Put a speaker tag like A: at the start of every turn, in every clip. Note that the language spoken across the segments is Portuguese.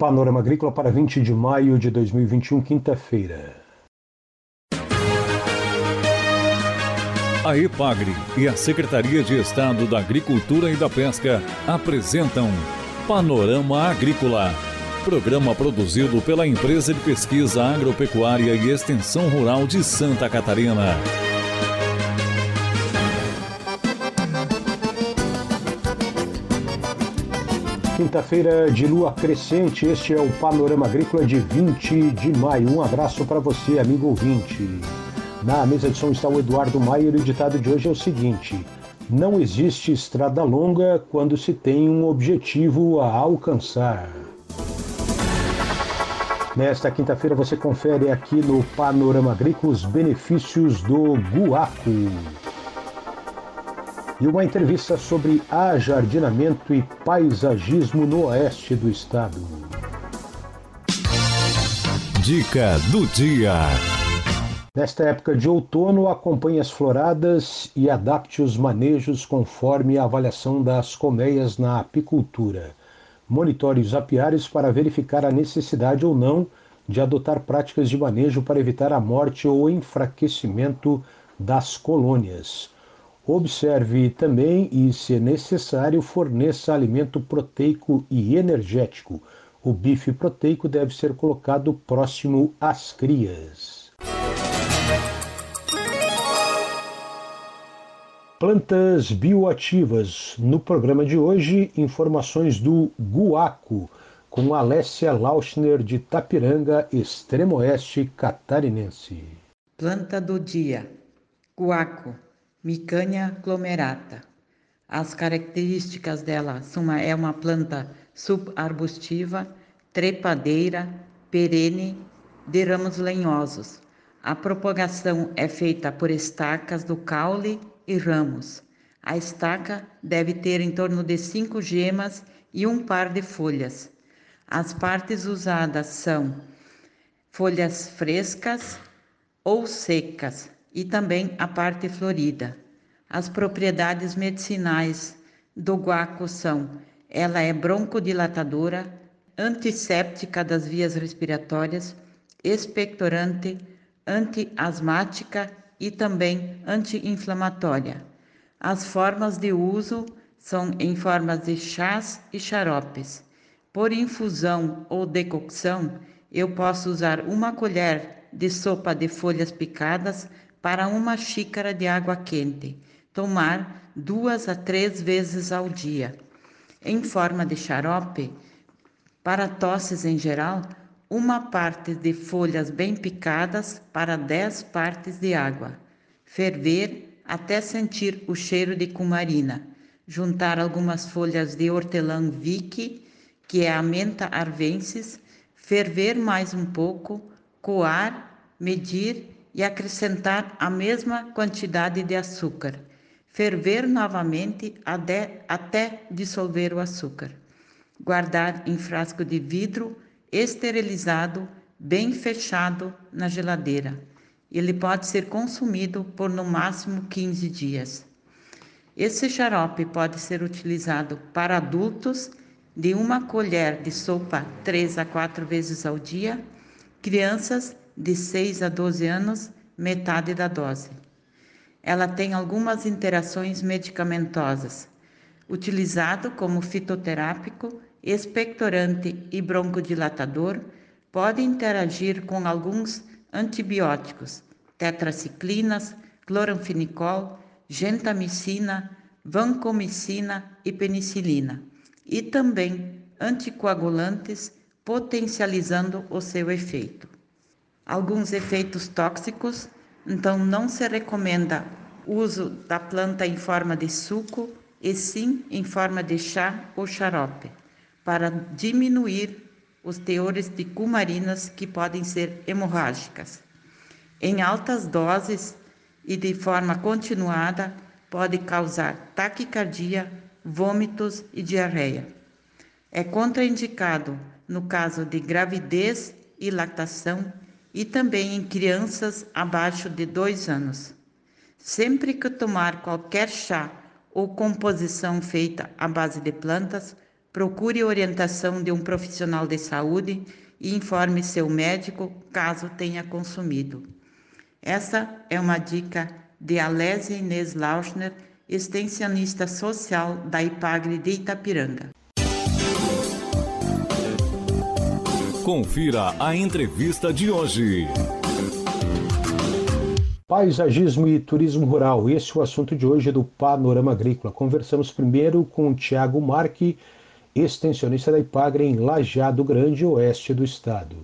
A: Panorama Agrícola para 20 de maio de 2021, quinta-feira.
B: A EPAGRE e a Secretaria de Estado da Agricultura e da Pesca apresentam Panorama Agrícola, programa produzido pela Empresa de Pesquisa Agropecuária e Extensão Rural de Santa Catarina.
A: Quinta-feira de lua crescente, este é o Panorama Agrícola de 20 de maio. Um abraço para você, amigo ouvinte. Na mesa de som está o Eduardo Maier e o ditado de hoje é o seguinte: Não existe estrada longa quando se tem um objetivo a alcançar. Nesta quinta-feira você confere aqui no Panorama Agrícola os benefícios do guaco e uma entrevista sobre ajardinamento e paisagismo no oeste do estado.
B: Dica do dia.
A: Nesta época de outono, acompanhe as floradas e adapte os manejos conforme a avaliação das colmeias na apicultura. Monitore os apiários para verificar a necessidade ou não de adotar práticas de manejo para evitar a morte ou enfraquecimento das colônias. Observe também e, se necessário, forneça alimento proteico e energético. O bife proteico deve ser colocado próximo às crias. Plantas bioativas. No programa de hoje, informações do Guaco, com Alessia Lauschner de Tapiranga, extremo oeste catarinense.
C: Planta do dia. Guaco Micânia glomerata. As características dela são uma, é uma planta subarbustiva, trepadeira, perene, de ramos lenhosos. A propagação é feita por estacas do caule e ramos. A estaca deve ter em torno de cinco gemas e um par de folhas. As partes usadas são folhas frescas ou secas, e também a parte florida. As propriedades medicinais do guaco são: ela é broncodilatadora, antisséptica das vias respiratórias, expectorante, antiasmática e também anti-inflamatória. As formas de uso são em formas de chás e xaropes. Por infusão ou decocção, eu posso usar uma colher de sopa de folhas picadas para uma xícara de água quente, tomar duas a três vezes ao dia. Em forma de xarope, para tosses em geral, uma parte de folhas bem picadas para dez partes de água. Ferver até sentir o cheiro de cumarina. Juntar algumas folhas de hortelã vique, que é a menta arvensis, ferver mais um pouco, coar, medir e acrescentar a mesma quantidade de açúcar. Ferver novamente até, dissolver o açúcar. Guardar em frasco de vidro esterilizado, bem fechado na geladeira. Ele pode ser consumido por no máximo 15 dias. Esse xarope pode ser utilizado para adultos de uma colher de sopa 3 a 4 vezes ao dia, crianças de 6 a 12 anos, metade da dose. Ela tem algumas interações medicamentosas, utilizado como fitoterápico, expectorante e broncodilatador, pode interagir com alguns antibióticos, tetraciclinas, cloranfenicol, gentamicina, vancomicina e penicilina, e também anticoagulantes, potencializando o seu efeito alguns efeitos tóxicos, então não se recomenda uso da planta em forma de suco e sim em forma de chá ou xarope, para diminuir os teores de cumarinas que podem ser hemorrágicas. Em altas doses e de forma continuada, pode causar taquicardia, vômitos e diarreia. É contraindicado no caso de gravidez e lactação e também em crianças abaixo de dois anos. Sempre que tomar qualquer chá ou composição feita à base de plantas, Procure orientação de um profissional de saúde e informe seu médico caso tenha consumido. Essa é uma dica de Alésia Inês Lauschner, extensionista social da IPAGRE de Itapiranga.
B: Confira a entrevista de hoje.
A: Paisagismo e turismo rural, esse é o assunto de hoje do Panorama Agrícola. Conversamos primeiro com o Tiago Marque, extensionista da IPAGRE em Lajeado Grande, oeste do estado.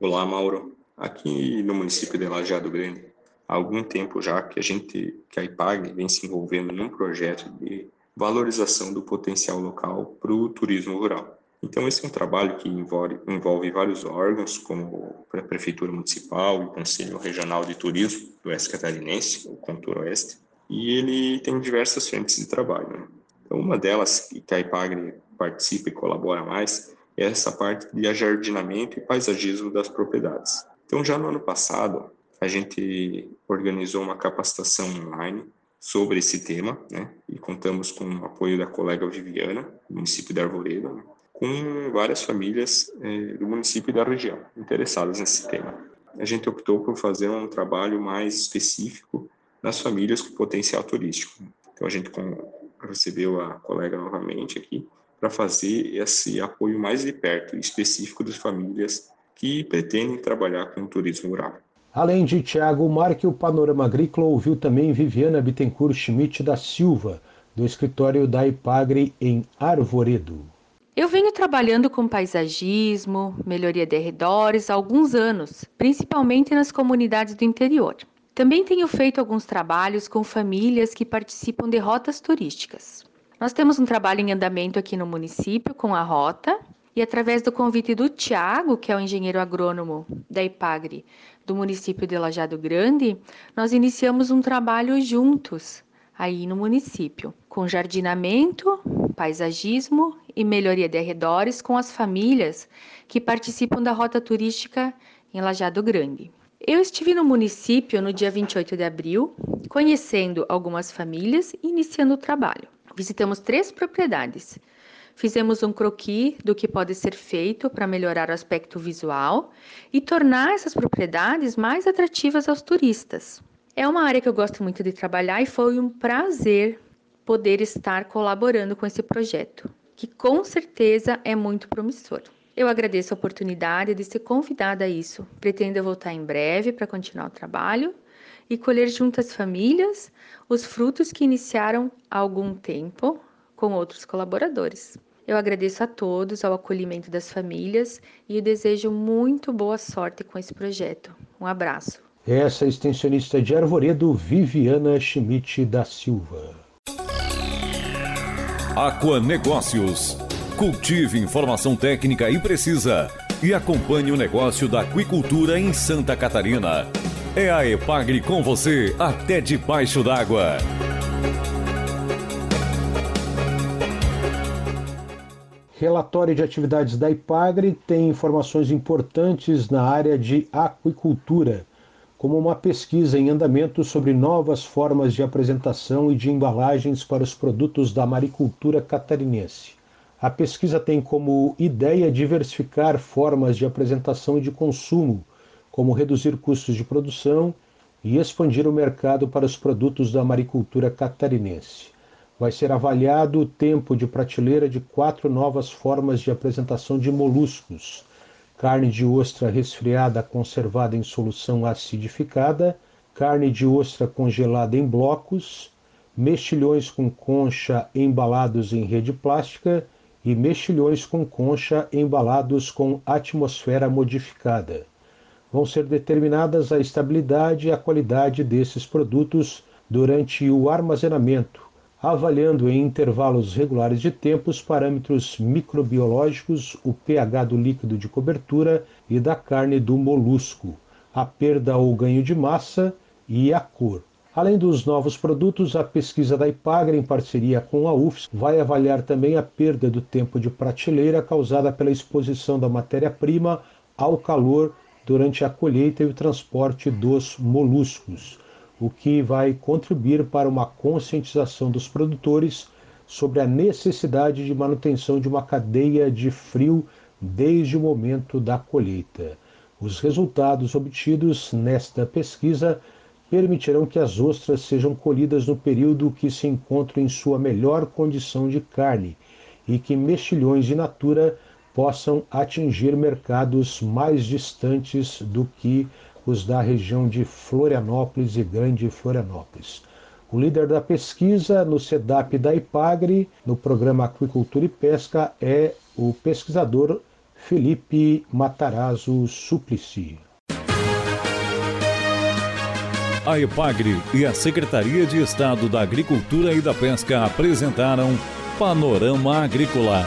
D: Olá, Mauro. Aqui no município de Lajeado Grande, há algum tempo já que a gente, que a IPAGRE vem se envolvendo num projeto de valorização do potencial local para o turismo rural. Então, esse é um trabalho que envolve, envolve vários órgãos, como a Prefeitura Municipal e o Conselho Regional de Turismo do Oeste Catarinense, o Contour Oeste, e ele tem diversas frentes de trabalho. Né? Então, uma delas que a IPAGRE participa e colabora mais é essa parte de ajardinamento e paisagismo das propriedades. Então, já no ano passado, a gente organizou uma capacitação online sobre esse tema, né? E contamos com o apoio da colega Viviana, do município de Arvoredo, né? Com várias famílias eh, do município e da região interessadas nesse tema. A gente optou por fazer um trabalho mais específico nas famílias com potencial turístico. Então a gente recebeu a colega novamente aqui para fazer esse apoio mais de perto, específico das famílias que pretendem trabalhar com o turismo rural.
A: Além de Tiago Marque, o Panorama Agrícola ouviu também Viviana Bittencourt Schmidt da Silva, do escritório da Ipagre em Arvoredo.
E: Eu venho trabalhando com paisagismo, melhoria de arredores há alguns anos, principalmente nas comunidades do interior. Também tenho feito alguns trabalhos com famílias que participam de rotas turísticas. Nós temos um trabalho em andamento aqui no município com a rota e através do convite do Tiago, que é o engenheiro agrônomo da IPAGRE do município de Lajado Grande, nós iniciamos um trabalho juntos aí no município, com jardinamento, paisagismo e melhoria de arredores com as famílias que participam da rota turística em Lajado Grande. Eu estive no município no dia 28 de abril, conhecendo algumas famílias e iniciando o trabalho. Visitamos três propriedades. Fizemos um croquis do que pode ser feito para melhorar o aspecto visual e tornar essas propriedades mais atrativas aos turistas. É uma área que eu gosto muito de trabalhar e foi um prazer poder estar colaborando com esse projeto, que com certeza é muito promissor. Eu agradeço a oportunidade de ser convidada a isso. Pretendo voltar em breve para continuar o trabalho e colher junto às famílias os frutos que iniciaram há algum tempo com outros colaboradores. Eu agradeço a todos ao acolhimento das famílias e desejo muito boa sorte com esse projeto. Um abraço.
A: Essa é extensionista de Arvoredo, Viviana Schmidt da Silva.
B: Aqua Negócios. Cultive informação técnica e precisa e acompanhe o negócio da aquicultura em Santa Catarina. É a Epagre com você até debaixo d'água.
A: Relatório de atividades da Ipagre tem informações importantes na área de aquicultura como uma pesquisa em andamento sobre novas formas de apresentação e de embalagens para os produtos da maricultura catarinense. A pesquisa tem como ideia diversificar formas de apresentação e de consumo, como reduzir custos de produção e expandir o mercado para os produtos da maricultura catarinense. Vai ser avaliado o tempo de prateleira de quatro novas formas de apresentação de moluscos carne de ostra resfriada conservada em solução acidificada, carne de ostra congelada em blocos, mexilhões com concha embalados em rede plástica. E mexilhões com concha embalados com atmosfera modificada. Vão ser determinadas a estabilidade e a qualidade desses produtos durante o armazenamento, avaliando em intervalos regulares de tempo os parâmetros microbiológicos, o pH do líquido de cobertura e da carne do molusco, a perda ou ganho de massa e a cor. Além dos novos produtos, a pesquisa da Ipagra, em parceria com a UFS, vai avaliar também a perda do tempo de prateleira causada pela exposição da matéria-prima ao calor durante a colheita e o transporte dos moluscos o que vai contribuir para uma conscientização dos produtores sobre a necessidade de manutenção de uma cadeia de frio desde o momento da colheita. Os resultados obtidos nesta pesquisa permitirão que as ostras sejam colhidas no período que se encontram em sua melhor condição de carne e que mexilhões de natura possam atingir mercados mais distantes do que os da região de Florianópolis e Grande Florianópolis. O líder da pesquisa no SEDAP da IPAGRE, no programa Aquicultura e Pesca, é o pesquisador Felipe Matarazzo Suplicy.
B: A EPAGRE e a Secretaria de Estado da Agricultura e da Pesca apresentaram Panorama Agrícola,